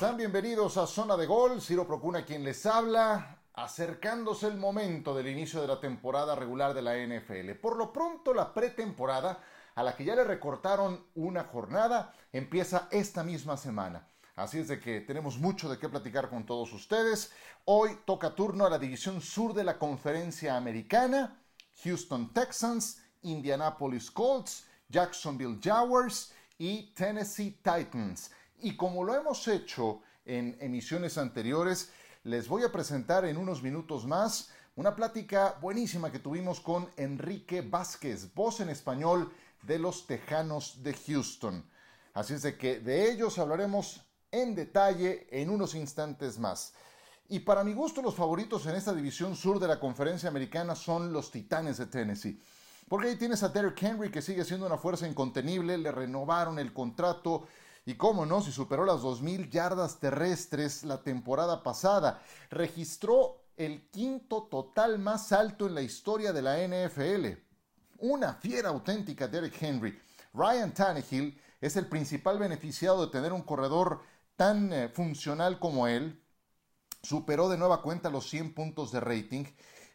Bienvenidos a Zona de Gol. Ciro Procuna quien les habla, acercándose el momento del inicio de la temporada regular de la NFL. Por lo pronto, la pretemporada, a la que ya le recortaron una jornada, empieza esta misma semana. Así es de que tenemos mucho de qué platicar con todos ustedes. Hoy toca turno a la división sur de la conferencia americana. Houston Texans, Indianapolis Colts, Jacksonville Jaguars y Tennessee Titans. Y como lo hemos hecho en emisiones anteriores, les voy a presentar en unos minutos más una plática buenísima que tuvimos con Enrique Vázquez, voz en español de los Tejanos de Houston. Así es de que de ellos hablaremos en detalle en unos instantes más. Y para mi gusto los favoritos en esta división sur de la conferencia americana son los Titanes de Tennessee. Porque ahí tienes a Derrick Henry que sigue siendo una fuerza incontenible, le renovaron el contrato y cómo no, si superó las 2.000 yardas terrestres la temporada pasada, registró el quinto total más alto en la historia de la NFL. Una fiera auténtica Derrick Henry. Ryan Tannehill es el principal beneficiado de tener un corredor tan eh, funcional como él. Superó de nueva cuenta los 100 puntos de rating.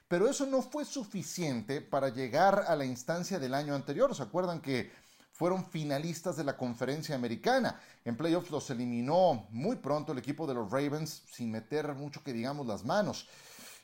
Pero eso no fue suficiente para llegar a la instancia del año anterior. ¿Se acuerdan que fueron finalistas de la conferencia americana. En playoffs los eliminó muy pronto el equipo de los Ravens sin meter mucho que digamos las manos.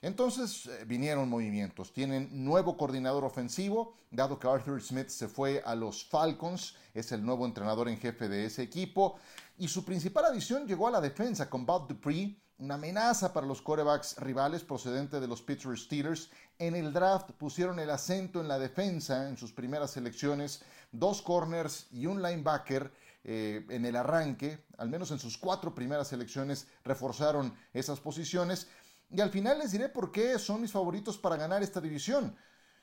Entonces eh, vinieron movimientos. Tienen nuevo coordinador ofensivo, dado que Arthur Smith se fue a los Falcons, es el nuevo entrenador en jefe de ese equipo. Y su principal adición llegó a la defensa con Bob Dupree, una amenaza para los corebacks rivales procedente de los Pittsburgh Steelers. En el draft pusieron el acento en la defensa en sus primeras selecciones, dos corners y un linebacker eh, en el arranque, al menos en sus cuatro primeras selecciones reforzaron esas posiciones. Y al final les diré por qué son mis favoritos para ganar esta división.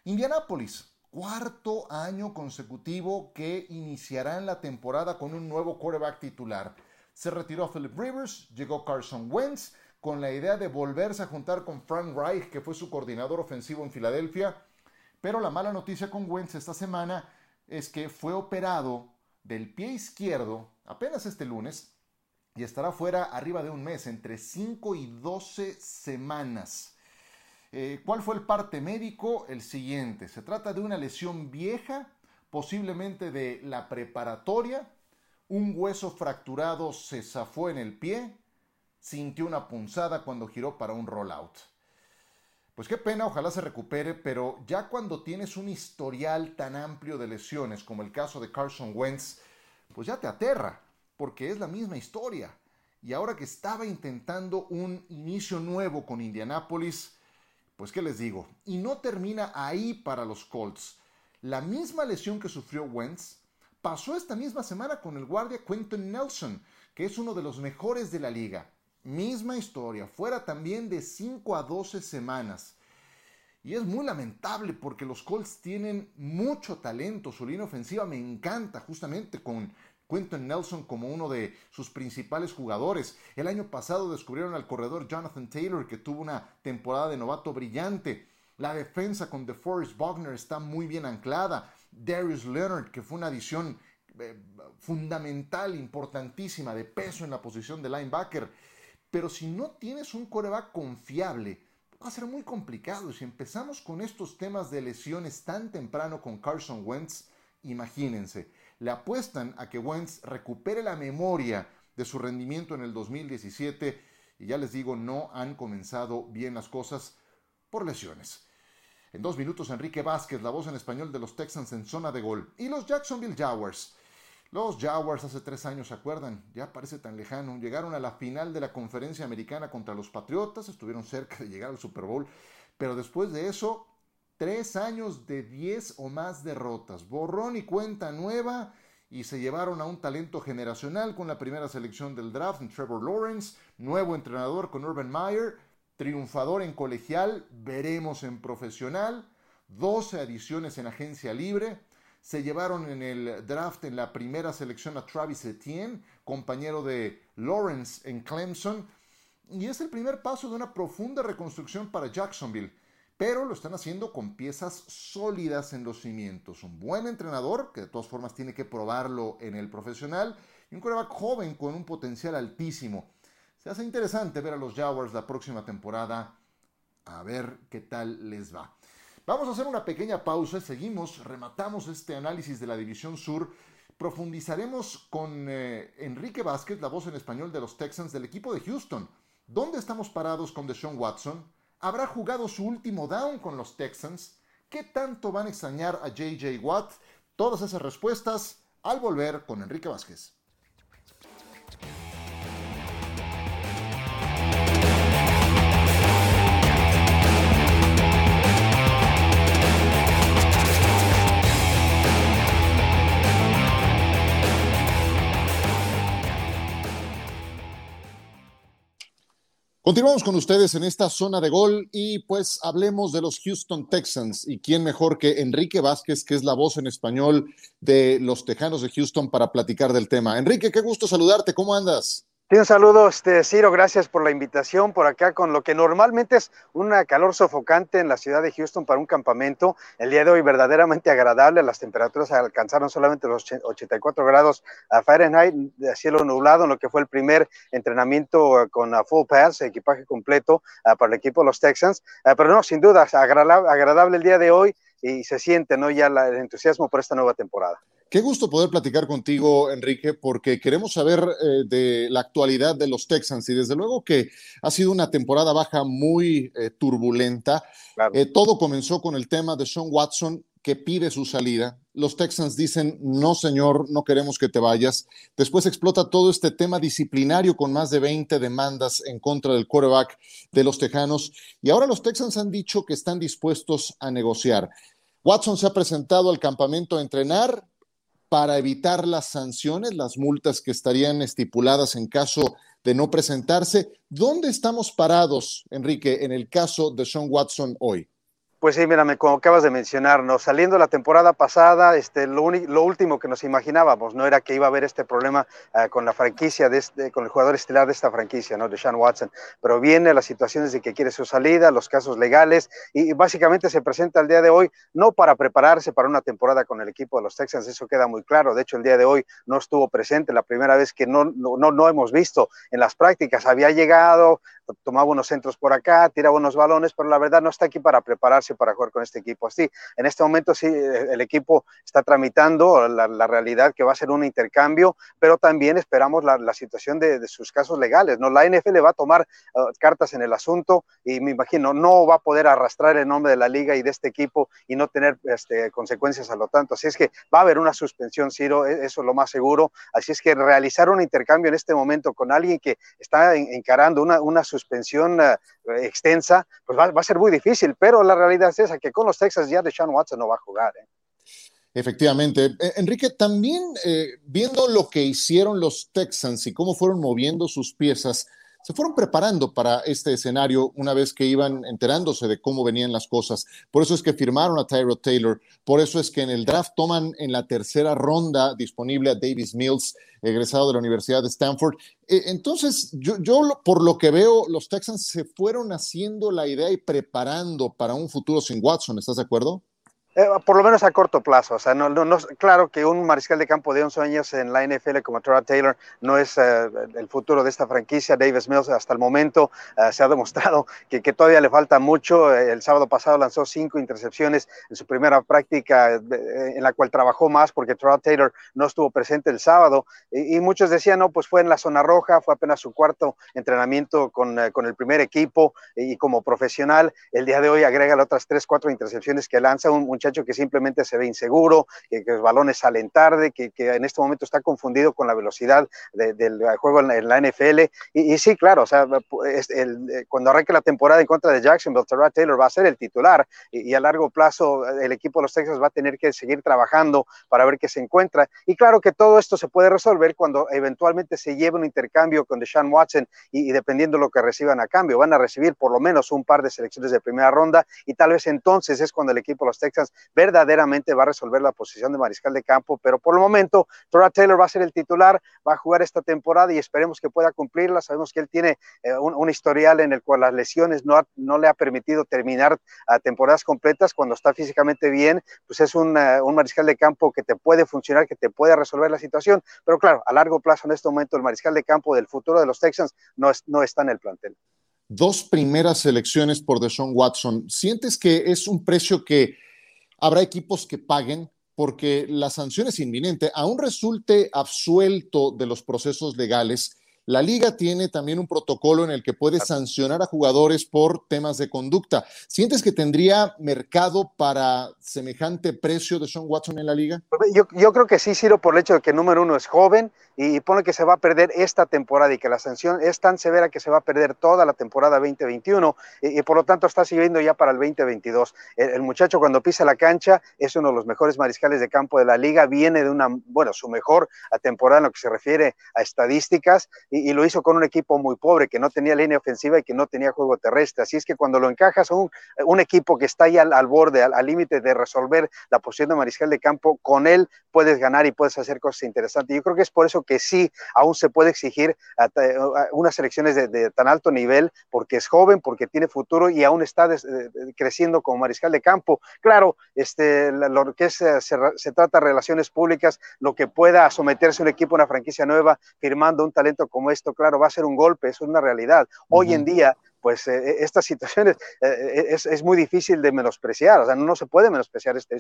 Indianapolis, cuarto año consecutivo que iniciarán la temporada con un nuevo quarterback titular. Se retiró Philip Rivers, llegó Carson Wentz con la idea de volverse a juntar con Frank Reich, que fue su coordinador ofensivo en Filadelfia. Pero la mala noticia con Wentz esta semana es que fue operado del pie izquierdo apenas este lunes y estará fuera arriba de un mes, entre 5 y 12 semanas. Eh, ¿Cuál fue el parte médico? El siguiente. Se trata de una lesión vieja, posiblemente de la preparatoria, un hueso fracturado se zafó en el pie, sintió una punzada cuando giró para un rollout. Pues qué pena, ojalá se recupere, pero ya cuando tienes un historial tan amplio de lesiones como el caso de Carson Wentz, pues ya te aterra, porque es la misma historia. Y ahora que estaba intentando un inicio nuevo con Indianapolis, pues qué les digo, y no termina ahí para los Colts. La misma lesión que sufrió Wentz Pasó esta misma semana con el guardia Quentin Nelson, que es uno de los mejores de la liga. Misma historia, fuera también de 5 a 12 semanas. Y es muy lamentable porque los Colts tienen mucho talento. Su línea ofensiva me encanta justamente con Quentin Nelson como uno de sus principales jugadores. El año pasado descubrieron al corredor Jonathan Taylor que tuvo una temporada de novato brillante. La defensa con DeForest Wagner está muy bien anclada. Darius Leonard, que fue una adición eh, fundamental, importantísima, de peso en la posición de linebacker. Pero si no tienes un coreback confiable, va a ser muy complicado. Si empezamos con estos temas de lesiones tan temprano con Carson Wentz, imagínense, le apuestan a que Wentz recupere la memoria de su rendimiento en el 2017 y ya les digo, no han comenzado bien las cosas por lesiones. En dos minutos, Enrique Vázquez, la voz en español de los Texans en zona de gol. Y los Jacksonville Jaguars. Los Jaguars hace tres años, ¿se acuerdan? Ya parece tan lejano. Llegaron a la final de la conferencia americana contra los Patriotas, estuvieron cerca de llegar al Super Bowl, pero después de eso, tres años de diez o más derrotas. Borrón y cuenta nueva y se llevaron a un talento generacional con la primera selección del draft, Trevor Lawrence, nuevo entrenador con Urban Meyer, triunfador en colegial, veremos en profesional, 12 adiciones en agencia libre, se llevaron en el draft en la primera selección a Travis Etienne, compañero de Lawrence en Clemson, y es el primer paso de una profunda reconstrucción para Jacksonville, pero lo están haciendo con piezas sólidas en los cimientos. Un buen entrenador, que de todas formas tiene que probarlo en el profesional, y un quarterback joven con un potencial altísimo. Se hace interesante ver a los Jaguars la próxima temporada. A ver qué tal les va. Vamos a hacer una pequeña pausa, seguimos, rematamos este análisis de la División Sur. Profundizaremos con eh, Enrique Vázquez, la voz en español de los Texans del equipo de Houston. ¿Dónde estamos parados con Deshaun Watson? ¿Habrá jugado su último down con los Texans? ¿Qué tanto van a extrañar a JJ Watt? Todas esas respuestas al volver con Enrique Vázquez. Continuamos con ustedes en esta zona de gol y pues hablemos de los Houston Texans y quién mejor que Enrique Vázquez, que es la voz en español de los Tejanos de Houston para platicar del tema. Enrique, qué gusto saludarte, ¿cómo andas? Sí, un saludo, este, Ciro, gracias por la invitación por acá con lo que normalmente es un calor sofocante en la ciudad de Houston para un campamento. El día de hoy verdaderamente agradable, las temperaturas alcanzaron solamente los 84 grados a Fahrenheit, cielo nublado, en lo que fue el primer entrenamiento con full pass, equipaje completo ah, para el equipo de los Texans. Ah, pero no, sin duda, agradable el día de hoy y se siente ¿no? ya el entusiasmo por esta nueva temporada. Qué gusto poder platicar contigo, Enrique, porque queremos saber eh, de la actualidad de los Texans y desde luego que ha sido una temporada baja muy eh, turbulenta. Eh, todo comenzó con el tema de Sean Watson que pide su salida. Los Texans dicen, no señor, no queremos que te vayas. Después explota todo este tema disciplinario con más de 20 demandas en contra del quarterback de los Tejanos. Y ahora los Texans han dicho que están dispuestos a negociar. Watson se ha presentado al campamento a entrenar, para evitar las sanciones, las multas que estarían estipuladas en caso de no presentarse. ¿Dónde estamos parados, Enrique, en el caso de Sean Watson hoy? Pues sí, mírame, como acabas de mencionarnos, saliendo la temporada pasada, este, lo, último que nos imaginábamos no era que iba a haber este problema eh, con la franquicia, de este, con el jugador estelar de esta franquicia, ¿no? de Sean Watson, pero viene las situaciones de que quiere su salida, los casos legales, y, básicamente se presenta el día de hoy no para prepararse para una temporada con el equipo de los Texans, eso queda muy claro, de hecho el día de hoy no estuvo presente, la primera vez que no, no, no hemos visto en las prácticas, había llegado, tomaba unos centros por acá, tiraba unos balones, pero la verdad no está aquí para prepararse para jugar con este equipo. Sí, en este momento sí, el equipo está tramitando la, realidad que va a ser un intercambio, pero también esperamos la, situación de, sus casos legales. ¿no? La NFL va a tomar uh, cartas en el asunto y me imagino no va a poder arrastrar el nombre de la liga y de este equipo y no tener este, consecuencias a lo tanto. Así es que va a haber una suspensión, Ciro, e, eso es lo más seguro. Así es que realizar un intercambio en este momento con alguien que está encarando una, suspensión eh, extensa, pues va, a ser muy difícil, pero la realidad es esa, que con los Texas ya de Sean Watson no va a jugar. ¿eh? Efectivamente. Eh, Enrique, también viendo lo que hicieron los Texans y cómo fueron moviendo sus piezas, se fueron preparando para este escenario una vez que iban enterándose de cómo venían las cosas. Por eso es que firmaron a Tyrod Taylor, por eso es que en el draft toman en la tercera ronda disponible a Davis Mills, egresado de la Universidad de Stanford. E, entonces, yo, yo por lo que veo, los Texans se fueron haciendo la idea y preparando para un futuro sin Watson, ¿estás de acuerdo? Eh, por lo menos a corto plazo. O sea, no, no, claro que un mariscal de campo de 11 años en la NFL como Trevor Taylor no es eh, el futuro de esta franquicia. Davis Mills hasta el momento eh, se ha demostrado que, que, todavía le falta mucho. El sábado pasado lanzó cinco intercepciones en su primera práctica en la cual trabajó más porque Trevor Taylor no estuvo presente el sábado. Y, muchos decían, no, pues fue en la zona roja, fue apenas su cuarto entrenamiento con, con el primer equipo y como profesional. El día de hoy agrega otras tres, cuatro intercepciones que lanza un muchacho que simplemente se ve inseguro, que, los balones salen tarde, que, en este momento está confundido con la velocidad del juego en, la NFL. Y, sí, claro, o sea, eh, cuando arranque la temporada en contra de Jacksonville, Terrell Taylor va a ser el titular y, a largo plazo eh, el equipo de los Texas va a tener que seguir trabajando para ver qué se encuentra. Y claro que todo esto se puede resolver cuando eventualmente se lleve un intercambio con Deshaun Watson y, y dependiendo de lo que reciban a cambio, van a recibir por lo menos un par de selecciones de primera ronda y tal vez entonces es cuando el equipo de los Texas verdaderamente va a resolver la posición de mariscal de campo, pero por el momento Tora Taylor va a ser el titular, va a jugar esta temporada y esperemos que pueda cumplirla. Sabemos que él tiene eh, un, historial en el cual las lesiones no, no le ha permitido terminar a temporadas completas. Cuando está físicamente bien, pues es un, eh, un mariscal de campo que te puede funcionar, que te puede resolver la situación, pero claro, a largo plazo en este momento el mariscal de campo del futuro de los Texans no, es, no está en el plantel dos primeras selecciones por Deshaun Watson. ¿Sientes que es un precio que habrá equipos que paguen? Porque la sanción es inminente. Aún resulte absuelto de los procesos legales, la liga tiene también un protocolo en el que puede sancionar a jugadores por temas de conducta. ¿Sientes que tendría mercado para semejante precio de Sean Watson en la liga? Yo, yo creo que sí, Ciro, por el hecho de que número uno es joven, y pone que se va a perder esta temporada y que la sanción es tan severa que se va a perder toda la temporada 2021 y, por lo tanto está siguiendo ya para el 2022. El, muchacho cuando pisa la cancha es uno de los mejores mariscales de campo de la liga, viene de una, bueno, su mejor temporada en lo que se refiere a estadísticas y, lo hizo con un equipo muy pobre que no tenía línea ofensiva y que no tenía juego terrestre. Así es que cuando lo encajas a un, un equipo que está ahí al, borde, al límite de resolver la posición de mariscal de campo, con él puedes ganar y puedes hacer cosas interesantes. Yo creo que es por eso que sí aún se puede exigir unas elecciones de, tan alto nivel porque es joven, porque tiene futuro y aún está creciendo como mariscal de campo. Claro, este, lo que es, eh, se, trata de relaciones públicas, lo que pueda someterse un equipo a una franquicia nueva firmando un talento como esto, claro, va a ser un golpe, es una realidad. Hoy en día, pues eh, eh, estas situaciones es, es, muy difícil de menospreciar, o sea, no se puede menospreciar este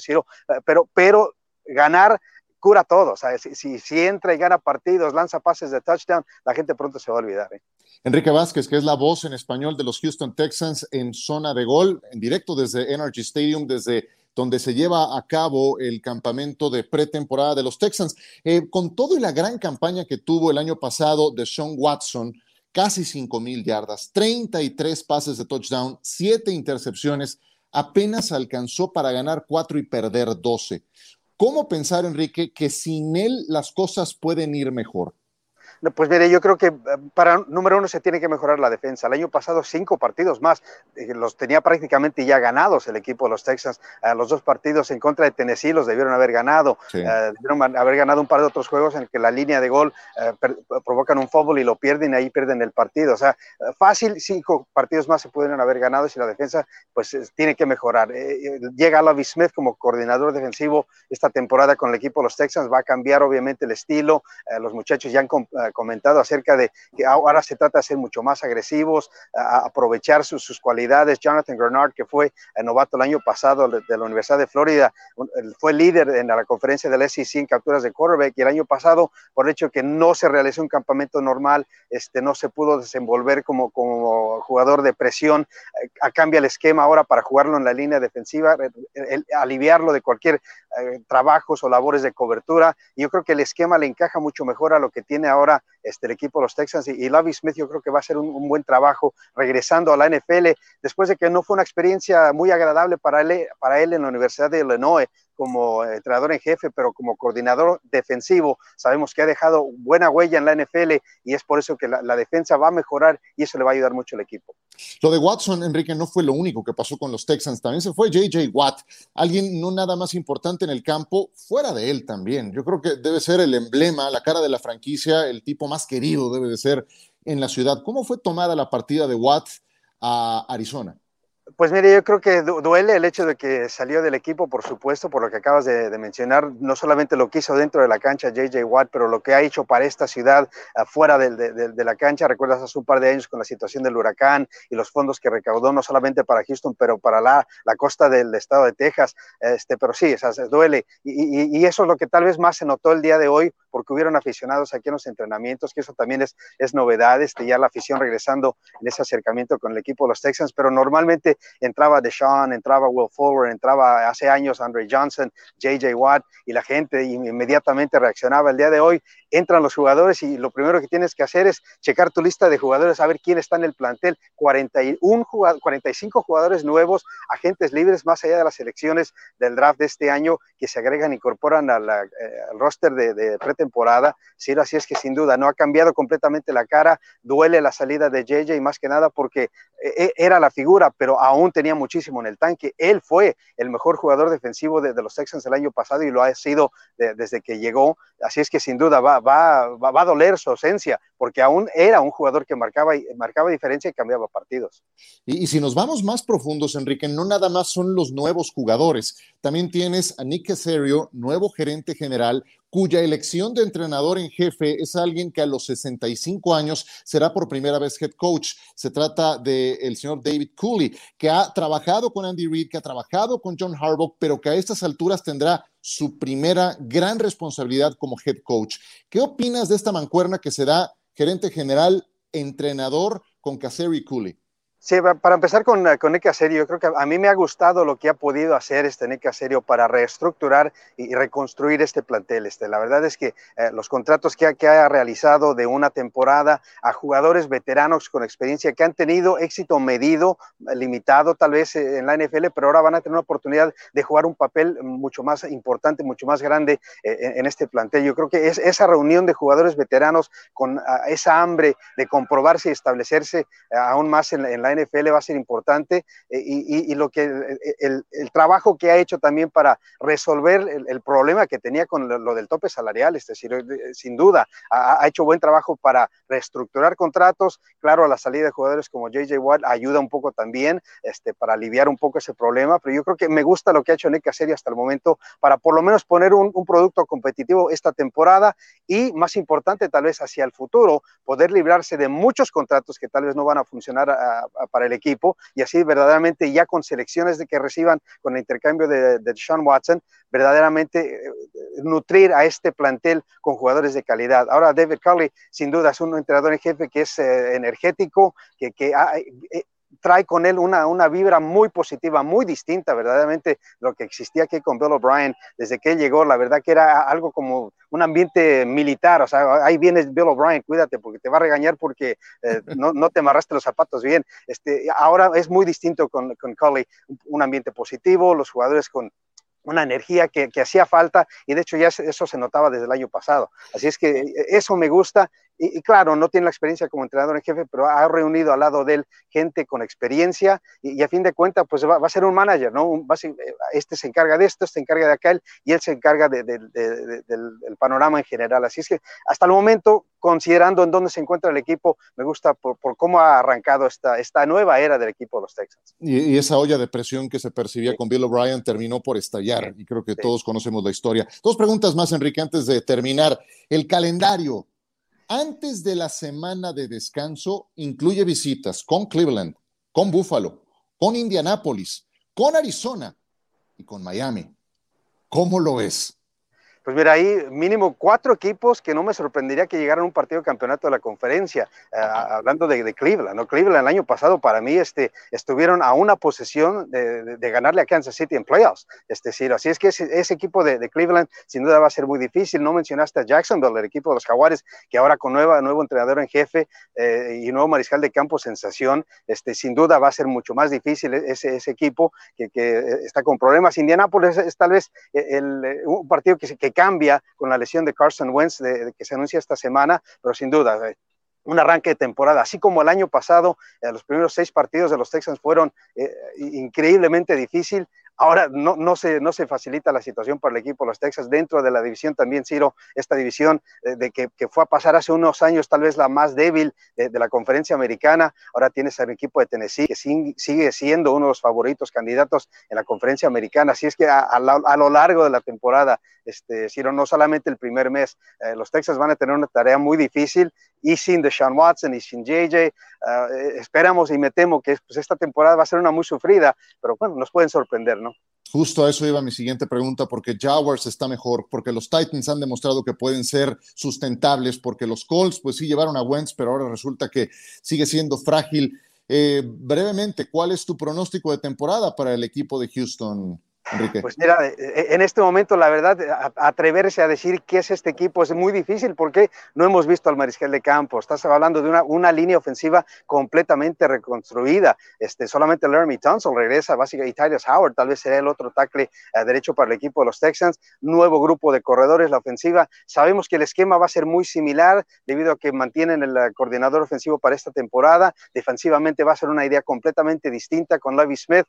pero, pero ganar cura todo. O sea, si, si, entra y gana partidos, lanza pases de touchdown, la gente pronto se va a olvidar. ¿eh? Enrique Vázquez, que es la voz en español de los Houston Texans en zona de gol, en directo desde Energy Stadium, desde donde se lleva a cabo el campamento de pretemporada de los Texans. Eh, con todo y la gran campaña que tuvo el año pasado de Sean Watson, casi 5 mil yardas, 33 pases de touchdown, 7 intercepciones, apenas alcanzó para ganar 4 y perder 12. ¿Cómo pensar, Enrique, que sin él las cosas pueden ir mejor? Pues mire, yo creo que eh, para número uno se tiene que mejorar la defensa. El año pasado cinco partidos más, eh, los tenía prácticamente ya ganados el equipo de los Texans. Eh, los dos partidos en contra de Tennessee los debieron haber ganado. debieron haber ganado un par de otros juegos en que la línea de gol provocan un fútbol y lo pierden y ahí pierden el partido. O sea, fácil, cinco partidos más se pudieron haber ganado si la defensa pues tiene que mejorar. llega Lavi Smith como coordinador defensivo esta temporada con el equipo de los Texans, va a cambiar obviamente el estilo. los muchachos ya han comentado acerca de que ahora se trata de ser mucho más agresivos, aprovechar sus, cualidades. Jonathan Grenard, que fue el novato el año pasado de, la Universidad de Florida, fue líder en la conferencia del SEC en capturas de quarterback y el año pasado, por el hecho de que no se realizó un campamento normal, este, no se pudo desenvolver como, como jugador de presión, eh, a cambia el esquema ahora para jugarlo en la línea defensiva, aliviarlo de cualquier eh, trabajos o labores de cobertura. Yo creo que el esquema le encaja mucho mejor a lo que tiene ahora este, el equipo de los Texans y, y Smith yo creo que va a ser un, buen trabajo regresando a la NFL después de que no fue una experiencia muy agradable para él, para él en la Universidad de Illinois como entrenador en jefe, pero como coordinador defensivo, sabemos que ha dejado buena huella en la NFL y es por eso que la, defensa va a mejorar y eso le va a ayudar mucho al equipo. Lo de Watson, Enrique, no fue lo único que pasó con los Texans, también se fue JJ Watt, alguien no nada más importante en el campo, fuera de él también. Yo creo que debe ser el emblema, la cara de la franquicia, el tipo más querido debe de ser en la ciudad. ¿Cómo fue tomada la partida de Watt a Arizona? Pues mire, yo creo que duele el hecho de que salió del equipo, por supuesto, por lo que acabas de, mencionar, no solamente lo que hizo dentro de la cancha JJ Watt, pero lo que ha hecho para esta ciudad afuera de, la cancha. Recuerdas hace un par de años con la situación del huracán y los fondos que recaudó no solamente para Houston, pero para la, costa del estado de Texas. Este, pero sí, o sea, duele. Y, y, eso es lo que tal vez más se notó el día de hoy, porque hubieron aficionados aquí en los entrenamientos, que eso también es, es novedad, este, ya la afición regresando en ese acercamiento con el equipo de los Texans, pero normalmente entraba Deshaun, entraba Will Fuller, entraba hace años Andre Johnson, JJ Watt, y la gente inmediatamente reaccionaba. El día de hoy entran los jugadores y lo primero que tienes que hacer es checar tu lista de jugadores, a ver quién está en el plantel. 41 45 jugadores nuevos, agentes libres, más allá de las elecciones del draft de este año, que se agregan, incorporan al eh, roster de, pretemporada. Sí, así es que sin duda no ha cambiado completamente la cara, duele la salida de JJ, más que nada porque eh, era la figura, pero aún tenía muchísimo en el tanque. Él fue el mejor jugador defensivo de, los Texans el año pasado y lo ha sido desde que llegó. Así es que sin duda va, va, va, a doler su ausencia, porque aún era un jugador que marcaba, marcaba diferencia y cambiaba partidos. Y, si nos vamos más profundos, Enrique, no nada más son los nuevos jugadores. También tienes a Nick Casario, nuevo gerente general, cuya elección de entrenador en jefe es alguien que a los 65 años será por primera vez head coach. Se trata del señor David Cooley, que ha trabajado con Andy Reid, que ha trabajado con John Harbaugh, pero que a estas alturas tendrá su primera gran responsabilidad como head coach. ¿Qué opinas de esta mancuerna que se da gerente general, entrenador con Caseri Cooley? Sí, para empezar con, eh, con Nick yo creo que a mí me ha gustado lo que ha podido hacer este Nick Serio para reestructurar y, reconstruir este plantel. Este, la verdad es que eh, los contratos que que ha realizado de una temporada a jugadores veteranos con experiencia que han tenido éxito medido, limitado tal vez eh, en la NFL, pero ahora van a tener una oportunidad de jugar un papel mucho más importante, mucho más grande en, este plantel. Yo creo que es esa reunión de jugadores veteranos con ah, esa hambre de comprobarse y establecerse aún más en, en la NFL va a ser importante eh, y, lo que el, trabajo que ha hecho también para resolver el, problema que tenía con lo, del tope salarial, es decir, eh, sin duda ha, hecho buen trabajo para reestructurar contratos, claro, la salida de jugadores como JJ Watt ayuda un poco también este, para aliviar un poco ese problema, pero yo creo que me gusta lo que ha hecho Nick Caserio hasta el momento para por lo menos poner un, producto competitivo esta temporada y más importante tal vez hacia el futuro, poder librarse de muchos contratos que tal vez no van a funcionar a, para el equipo y así verdaderamente ya con selecciones de que reciban con el intercambio de, de Sean Watson, verdaderamente eh, nutrir a este plantel con jugadores de calidad. Ahora David Carley sin duda es un entrenador en jefe que es eh, energético, que, que eh, trae con él una, una vibra muy positiva, muy distinta verdaderamente lo que existía aquí con Bill O'Brien desde que él llegó. La verdad que era algo como un ambiente militar, o sea, ahí viene Bill O'Brien, cuídate porque te va a regañar porque eh, no, no, te amarraste los zapatos bien. Este, ahora es muy distinto con, con Cully, un ambiente positivo, los jugadores con una energía que, que, hacía falta y de hecho ya eso se notaba desde el año pasado. Así es que eh, eso me gusta y, claro, no tiene la experiencia como entrenador en jefe, pero ha reunido al lado de él gente con experiencia y, a fin de cuentas, pues va, a ser un manager, ¿no? Eh, este se encarga de esto, este se encarga de aquel y él se encarga del, panorama en general. Así es que hasta el momento, considerando en dónde se encuentra el equipo, me gusta por, cómo ha arrancado esta, esta nueva era del equipo de los Texans. Y, esa olla de presión que se percibía con Bill O'Brien terminó por estallar y creo que todos conocemos la historia. Dos preguntas más, Enrique, antes de terminar. El calendario antes de la semana de descanso incluye visitas con Cleveland, con Buffalo, con Indianápolis, con Arizona y con Miami. ¿Cómo lo es? Pues mira, ahí mínimo cuatro equipos que no me sorprendería que llegaran a un partido de campeonato de la conferencia, eh, hablando de, Cleveland, ¿no? Cleveland el año pasado para mí este, estuvieron a una posesión de, ganarle a Kansas City en playoffs, este, sí, así es que ese, equipo de, Cleveland sin duda va a ser muy difícil, no mencionaste a Jacksonville, el equipo de los Jaguares, que ahora con nueva, nuevo entrenador en jefe eh, y nuevo mariscal de campo sensación, este, sin duda va a ser mucho más difícil e, ese, ese equipo que, que, está con problemas. Indianapolis es, tal vez el, un partido que, que cambia con la lesión de Carson Wentz de, que se anuncia esta semana, pero sin duda, eh, un arranque de temporada, así como el año pasado, eh, los primeros seis partidos de los Texans fueron eh, increíblemente difícil, Ahora no, se, no se facilita la situación para el equipo de los Texas dentro de la división también, Ciro, esta división eh, de que, fue a pasar hace unos años tal vez la más débil de, la conferencia americana. Ahora tienes al equipo de Tennessee que sigue siendo uno de los favoritos candidatos en la conferencia americana. Así es que a, a, lo largo de la temporada, este, Ciro, no solamente el primer mes, eh, los Texas van a tener una tarea muy difícil y sin Deshaun Watson y sin JJ, eh, esperamos y me temo que pues, esta temporada va a ser una muy sufrida, pero bueno, nos pueden sorprender, ¿no? Justo a eso iba mi siguiente pregunta, porque Jaguars está mejor, porque los Titans han demostrado que pueden ser sustentables, porque los Colts, pues sí llevaron a Wentz, pero ahora resulta que sigue siendo frágil. Eh, brevemente, ¿cuál es tu pronóstico de temporada para el equipo de Houston? Pues mira, eh, eh, en este momento, la verdad, atreverse a decir qué es este equipo es muy difícil porque no hemos visto al mariscal de campo. Estás hablando de una, una línea ofensiva completamente reconstruida. Este, solamente Laramie Tunsil regresa, básicamente, y Tyler Howard tal vez será el otro tackle a derecho para el equipo de los Texans. Nuevo grupo de corredores, la ofensiva. Sabemos que el esquema va a ser muy similar debido a que mantienen el coordinador ofensivo para esta temporada. Defensivamente va a ser una idea completamente distinta con Levi Smith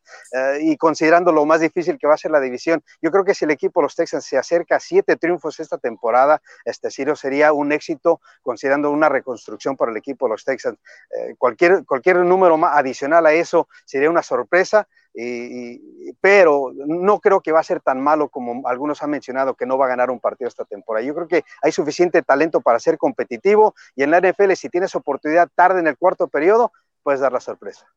y considerando lo más difícil que va a ser la división. Yo creo que si el equipo de los Texans se acerca a siete triunfos esta temporada, este Ciro sería un éxito considerando una reconstrucción para el equipo de los Texans. Eh, cualquier, cualquier número más adicional a eso sería una sorpresa. Y, pero no creo que va a ser tan malo como algunos han mencionado que no va a ganar un partido esta temporada. Yo creo que hay suficiente talento para ser competitivo y en la NFL si tienes oportunidad tarde en el cuarto periodo, puedes dar la sorpresa.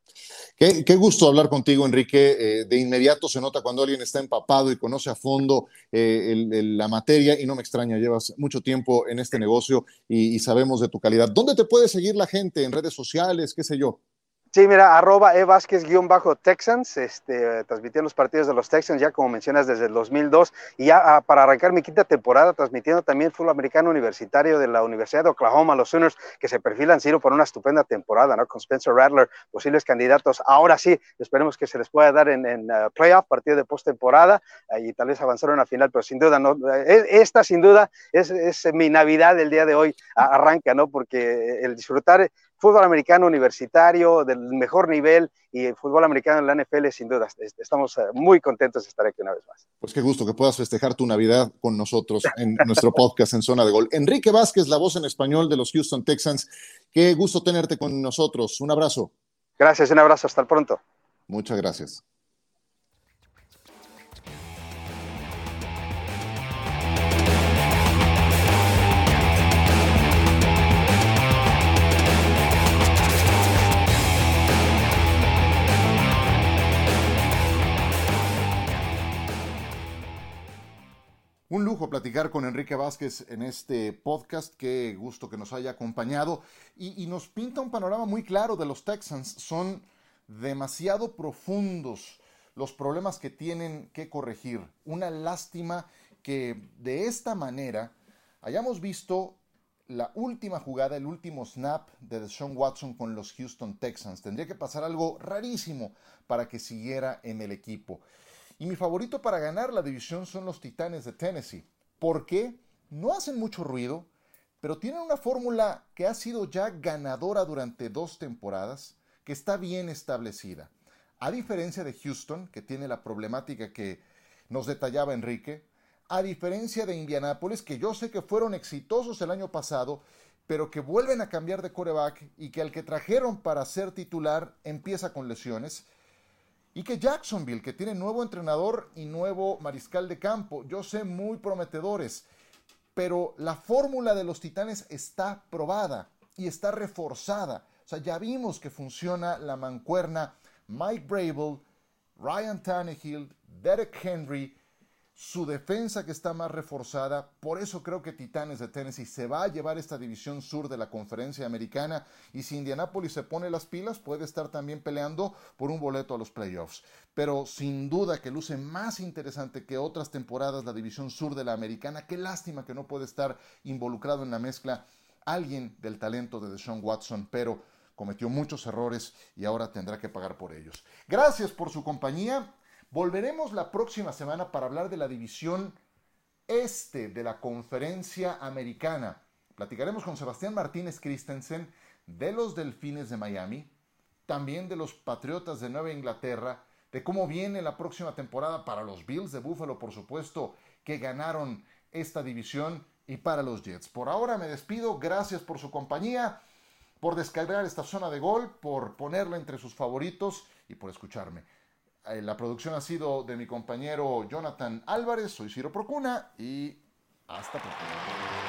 Qué, gusto hablar contigo, Enrique. Eh, de inmediato se nota cuando alguien está empapado y conoce a fondo eh, la materia y no me extraña, llevas mucho tiempo en este negocio y, y sabemos de tu calidad. ¿Dónde te puede seguir la gente? ¿En redes sociales? ¿Qué sé yo? Sí, mira, arroba E bajo Texans, este, transmitiendo los partidos de los Texans, ya como mencionas, desde el 2002, y ya ah, para arrancar mi quinta temporada, transmitiendo también el fútbol americano universitario de la Universidad de Oklahoma, los Sooners, que se perfilan, Ciro, por una estupenda temporada, ¿no? Con Spencer Rattler, posibles candidatos. Ahora sí, esperemos que se les pueda dar en, en uh, playoff, partido de postemporada, uh, y tal vez avanzar a una final, pero sin duda, no, eh, esta sin duda es, mi Navidad del día de hoy, arranca, ¿no? Porque el disfrutar fútbol americano universitario del mejor nivel y el fútbol americano en la NFL, sin duda, estamos eh, muy contentos de estar aquí una vez más. Pues qué gusto que puedas festejar tu Navidad con nosotros en nuestro podcast en Zona de Gol. Enrique Vázquez, la voz en español de los Houston Texans, qué gusto tenerte con nosotros. Un abrazo. Gracias, un abrazo, hasta pronto. Muchas gracias. Un lujo platicar con Enrique Vázquez en este podcast. Qué gusto que nos haya acompañado. Y, nos pinta un panorama muy claro de los Texans. Son demasiado profundos los problemas que tienen que corregir. Una lástima que de esta manera hayamos visto la última jugada, el último snap de Deshaun Watson con los Houston Texans. Tendría que pasar algo rarísimo para que siguiera en el equipo. Y mi favorito para ganar la división son los Titanes de Tennessee. ¿Por qué? No hacen mucho ruido, pero tienen una fórmula que ha sido ya ganadora durante dos temporadas, que está bien establecida. A diferencia de Houston, que tiene la problemática que nos detallaba Enrique, a diferencia de Indianápolis, que yo sé que fueron exitosos el año pasado, pero que vuelven a cambiar de coreback y que al que trajeron para ser titular empieza con lesiones, y que Jacksonville, que tiene nuevo entrenador y nuevo mariscal de campo, yo sé muy prometedores, pero la fórmula de los Titanes está probada y está reforzada. O sea, ya vimos que funciona la mancuerna. Mike Brable, Ryan Tannehill, Derek Henry, su defensa que está más reforzada. Por eso creo que Titanes de Tennessee se va a llevar esta división sur de la conferencia americana y si Indianapolis se pone las pilas puede estar también peleando por un boleto a los playoffs. Pero sin duda que luce más interesante que otras temporadas la división sur de la americana. Qué lástima que no puede estar involucrado en la mezcla alguien del talento de Deshaun Watson, pero cometió muchos errores y ahora tendrá que pagar por ellos. Gracias por su compañía. Volveremos la próxima semana para hablar de la división este de la conferencia americana. Platicaremos con Sebastián Martínez Christensen de los Delfines de Miami, también de los Patriotas de Nueva Inglaterra, de cómo viene la próxima temporada para los Bills de Buffalo, por supuesto, que ganaron esta división, y para los Jets. Por ahora me despido, gracias por su compañía, por descargar esta zona de gol, por ponerla entre sus favoritos y por escucharme. Eh, la producción ha sido de mi compañero Jonathan Álvarez, soy Ciro Procuna y hasta pronto.